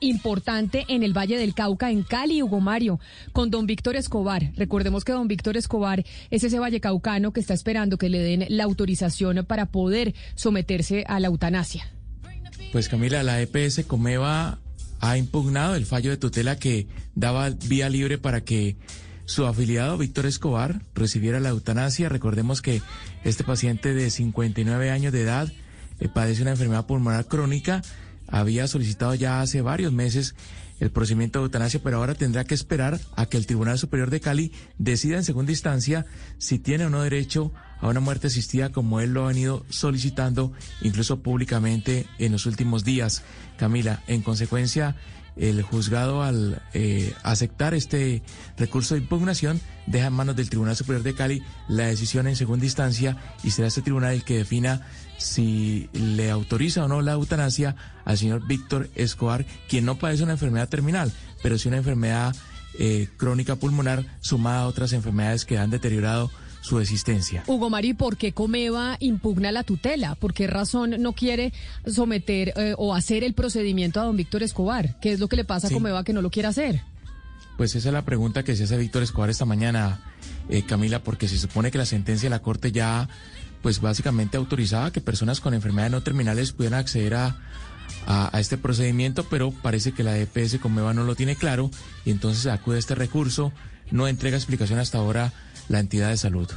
importante en el Valle del Cauca, en Cali, Hugo Mario, con don Víctor Escobar. Recordemos que don Víctor Escobar es ese valle caucano que está esperando que le den la autorización para poder someterse a la eutanasia. Pues Camila, la EPS Comeva ha impugnado el fallo de tutela que daba vía libre para que su afiliado Víctor Escobar recibiera la eutanasia. Recordemos que este paciente de 59 años de edad eh, padece una enfermedad pulmonar crónica había solicitado ya hace varios meses el procedimiento de eutanasia, pero ahora tendrá que esperar a que el Tribunal Superior de Cali decida en segunda instancia si tiene o no derecho a una muerte asistida como él lo ha venido solicitando incluso públicamente en los últimos días. Camila, en consecuencia, el juzgado al eh, aceptar este recurso de impugnación deja en manos del Tribunal Superior de Cali la decisión en segunda instancia y será este tribunal el que defina si le autoriza o no la eutanasia al señor Víctor Escobar, quien no padece una enfermedad terminal, pero sí una enfermedad eh, crónica pulmonar sumada a otras enfermedades que han deteriorado su existencia. Hugo Mari, ¿por qué Comeva impugna la tutela? ¿Por qué razón no quiere someter eh, o hacer el procedimiento a don Víctor Escobar? ¿Qué es lo que le pasa a Comeva que no lo quiere hacer? Pues esa es la pregunta que se hace Víctor Escobar esta mañana, eh, Camila, porque se supone que la sentencia de la Corte ya, pues básicamente autorizaba que personas con enfermedades no terminales pudieran acceder a, a, este procedimiento, pero parece que la EPS Comeva no lo tiene claro y entonces acude a este recurso, no entrega explicación hasta ahora la entidad de salud.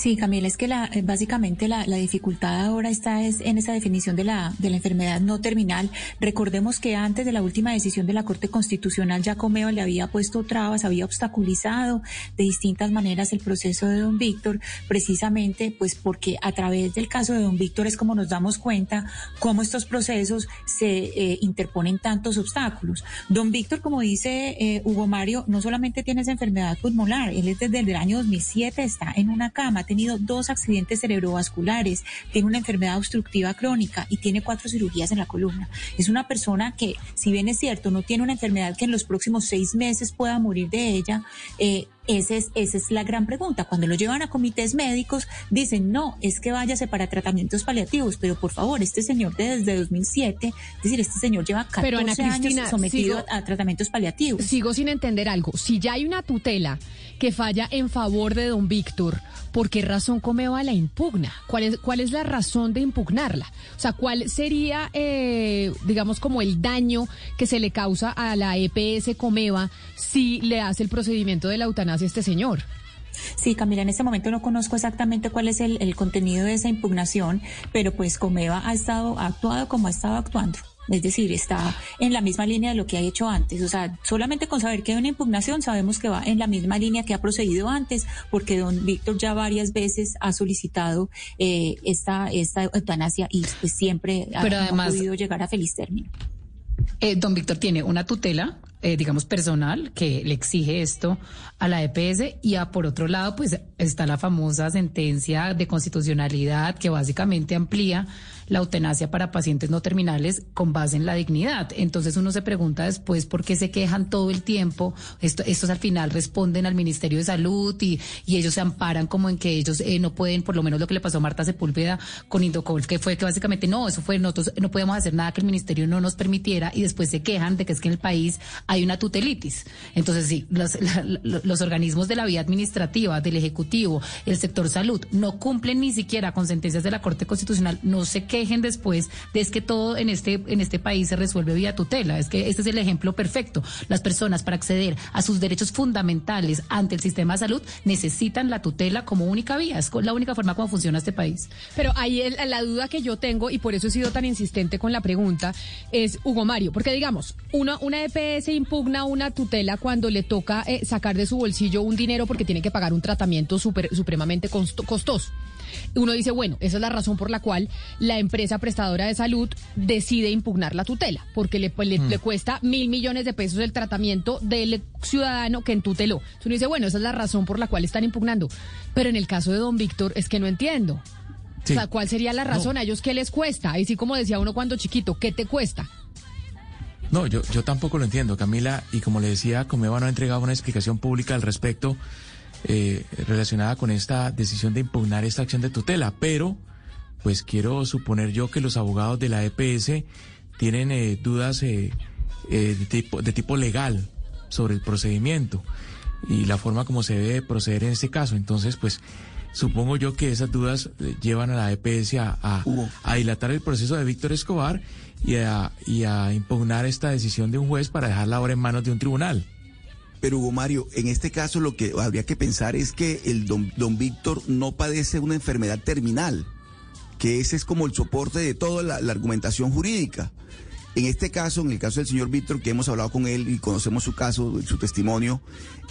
Sí, Camila, es que la, eh, básicamente la, dificultad ahora está es en esa definición de la, la enfermedad no terminal. Recordemos que antes de la última decisión de la Corte Constitucional, ya le había puesto trabas, había obstaculizado de distintas maneras el proceso de don Víctor, precisamente pues porque a través del caso de don Víctor es como nos damos cuenta cómo estos procesos se eh, interponen tantos obstáculos. Don Víctor, como dice eh, Hugo Mario, no solamente tiene esa enfermedad pulmonar, él es desde el año 2007, está en una ha tenido dos accidentes cerebrovasculares, tiene una enfermedad obstructiva crónica y tiene cuatro cirugías en la columna. Es una persona que, si bien es cierto, no tiene una enfermedad que en los próximos seis meses pueda morir de ella, eh, esa es, esa es la gran pregunta. Cuando lo llevan a comités médicos, dicen, no, es que váyase para tratamientos paliativos, pero por favor, este señor desde 2007, es decir, este señor lleva 14 años sometido a tratamientos paliativos. Sigo sin entender algo. Si ya hay una tutela que falla en favor de don Víctor, ¿por qué razón Comeva la impugna? ¿Cuál es, cuál es la razón de impugnarla? O sea, ¿cuál sería, eh, digamos, como el daño que se le causa a la EPS Comeva si le hace el procedimiento de la eutanasia este señor? Sí, Camila, en este momento no conozco exactamente cuál es el, el contenido de esa impugnación, pero pues Comeva ha estado ha actuado como ha estado actuando. Es decir, está en la misma línea de lo que ha hecho antes. O sea, solamente con saber que hay una impugnación sabemos que va en la misma línea que ha procedido antes, porque don Víctor ya varias veces ha solicitado eh, esta, esta eutanasia y pues, siempre ha, podido llegar a feliz término. Eh, don Víctor tiene una tutela eh, digamos, personal que le exige esto a la EPS y a, por otro lado, pues está la famosa sentencia de constitucionalidad que básicamente amplía la eutanasia para pacientes no terminales con base en la dignidad. Entonces uno se pregunta después por qué se quejan todo el tiempo. Esto, estos al final responden al Ministerio de Salud y, y ellos se amparan como en que ellos eh, no pueden, por lo menos lo que le pasó a Marta Sepúlveda con Indocol, que fue que básicamente no, eso fue, nosotros no podemos hacer nada que el Ministerio no nos permitiera y después se quejan de que es que en el país hay una tutelitis. Entonces sí, los, organismos de la vía administrativa, del Ejecutivo, el sector salud, no cumplen ni siquiera con sentencias de la Corte Constitucional, no sé qué dejen después de es que todo en este, en este país se resuelve vía tutela. Es que este es el ejemplo perfecto. Las personas para acceder a sus derechos fundamentales ante el sistema de salud necesitan la tutela como única vía. Es la única forma como funciona este país. Pero ahí la duda que yo tengo, y por eso he sido tan insistente con la pregunta, es Hugo Mario. Porque digamos, una, una EPS impugna una tutela cuando le toca eh, sacar de su bolsillo un dinero porque tiene que pagar un tratamiento super, supremamente costoso. Uno dice, bueno, esa es la razón por la cual la empresa prestadora de salud decide impugnar la tutela, porque le, pues, hmm. cuesta mil millones de pesos el tratamiento del ciudadano que entuteló. Entonces uno dice, bueno, esa es la razón por la cual están impugnando. Pero en el caso de don Víctor es que no entiendo. O sea, ¿cuál sería la razón? ¿A ellos qué les cuesta? Y sí, como decía uno cuando chiquito, ¿qué te cuesta? No, yo, yo tampoco lo entiendo, Camila, y como le decía, Comeva no ha entregado una explicación pública al respecto eh, relacionada con esta decisión de impugnar esta acción de tutela, pero pues quiero suponer yo que los abogados de la EPS tienen eh, dudas eh, eh, de, tipo, de tipo legal sobre el procedimiento y la forma como se debe proceder en este caso. Entonces, pues supongo yo que esas dudas eh, llevan a la EPS a, a, dilatar el proceso de Víctor Escobar y a, y a impugnar esta decisión de un juez para dejarla ahora en manos de un tribunal. Pero Hugo Mario, en este caso lo que habría que pensar es que el don, don Víctor no padece una enfermedad terminal, que ese es como el soporte de toda la, argumentación jurídica. En este caso, en el caso del señor Víctor, que hemos hablado con él y conocemos su caso, su testimonio,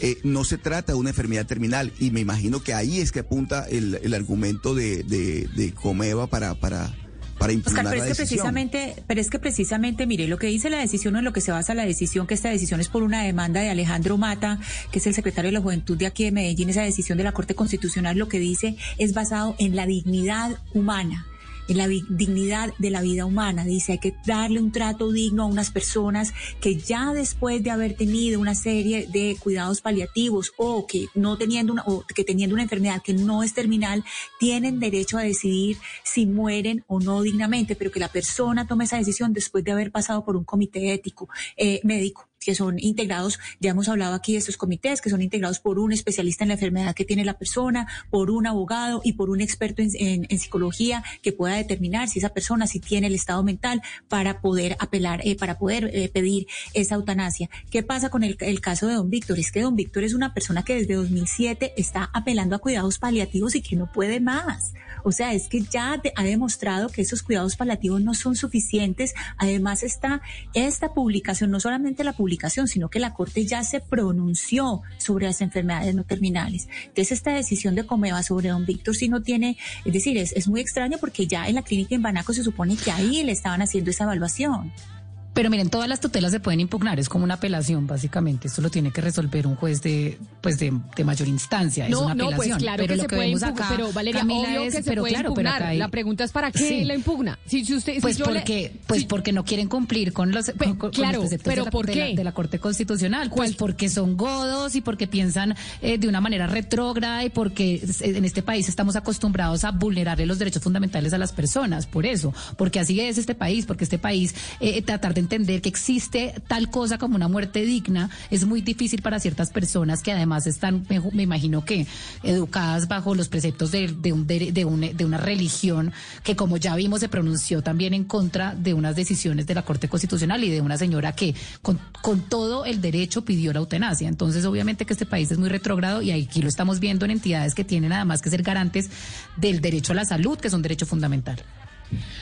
eh, no se trata de una enfermedad terminal. Y me imagino que ahí es que apunta el, argumento de, de, de Comeva para, para, para Oscar, pero es que precisamente, pero es que precisamente, mire, lo que dice la decisión o en lo que se basa la decisión, que esta decisión es por una demanda de Alejandro Mata, que es el secretario de la Juventud de aquí de Medellín, esa decisión de la Corte Constitucional lo que dice es basado en la dignidad humana la dignidad de la vida humana. Dice, hay que darle un trato digno a unas personas que ya después de haber tenido una serie de cuidados paliativos o que no teniendo una, o que teniendo una enfermedad que no es terminal, tienen derecho a decidir si mueren o no dignamente, pero que la persona tome esa decisión después de haber pasado por un comité ético eh, médico que son integrados, ya hemos hablado aquí de estos comités, que son integrados por un especialista en la enfermedad que tiene la persona, por un abogado y por un experto en, psicología que pueda determinar si esa persona si tiene el estado mental para poder apelar, eh, para poder eh, pedir esa eutanasia. ¿Qué pasa con el, el, caso de don Víctor? Es que don Víctor es una persona que desde 2007 está apelando a cuidados paliativos y que no puede más. O sea, es que ya ha demostrado que esos cuidados paliativos no son suficientes. Además está esta publicación, no solamente la publicación, sino que la Corte ya se pronunció sobre las enfermedades no terminales. Entonces esta decisión de Comeva sobre don Víctor si no tiene, es decir, es, es muy extraño porque ya en la clínica en Banaco se supone que ahí le estaban haciendo esa evaluación. Pero miren, todas las tutelas se pueden impugnar, es como una apelación, básicamente. Esto lo tiene que resolver un juez de, pues de, mayor instancia. es una no, pues claro pero que se puede impugnar, pero Valeria, obvio que se puede claro, impugnar. la pregunta es para qué la impugna. Si, si usted, pues porque, pues porque no quieren cumplir con los, claro, pero de, ¿por la, qué? De, la, Corte Constitucional. Pues porque son godos y porque piensan eh, de una manera retrógrada y porque en este país estamos acostumbrados a vulnerarle los derechos fundamentales a las personas. Por eso, porque así es este país, porque este país eh, tratar de entender que existe tal cosa como una muerte digna, es muy difícil para ciertas personas que además están, me, imagino que, educadas bajo los preceptos de, un, de, una religión que, como ya vimos, se pronunció también en contra de unas decisiones de la Corte Constitucional y de una señora que con, con todo el derecho pidió la eutanasia. Entonces, obviamente que este país es muy retrógrado y aquí lo estamos viendo en entidades que tienen además que ser garantes del derecho a la salud, que es un derecho fundamental.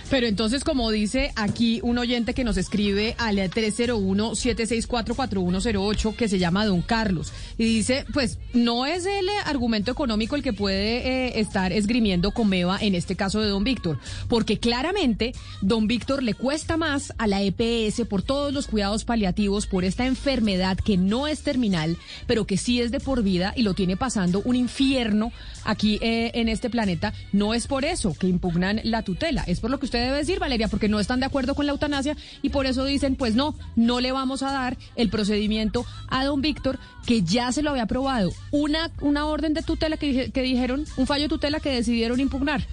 Pero entonces, como dice aquí un oyente que nos escribe al 301-764-4108, que se llama Don Carlos, y dice, pues no es el argumento económico el que puede eh, estar esgrimiendo Comeva en este caso de Don Víctor, porque claramente Don Víctor le cuesta más a la EPS por todos los cuidados paliativos, por esta enfermedad que no es terminal, pero que sí es de por vida y lo tiene pasando un infierno aquí eh, en este planeta. No es por eso que impugnan la tutela, es por lo que usted debe decir, Valeria, porque no están de acuerdo con la eutanasia y por eso dicen, pues no, no le vamos a dar el procedimiento a don Víctor, que ya se lo había aprobado una, una orden de tutela que, que dijeron, un fallo de tutela que decidieron impugnar.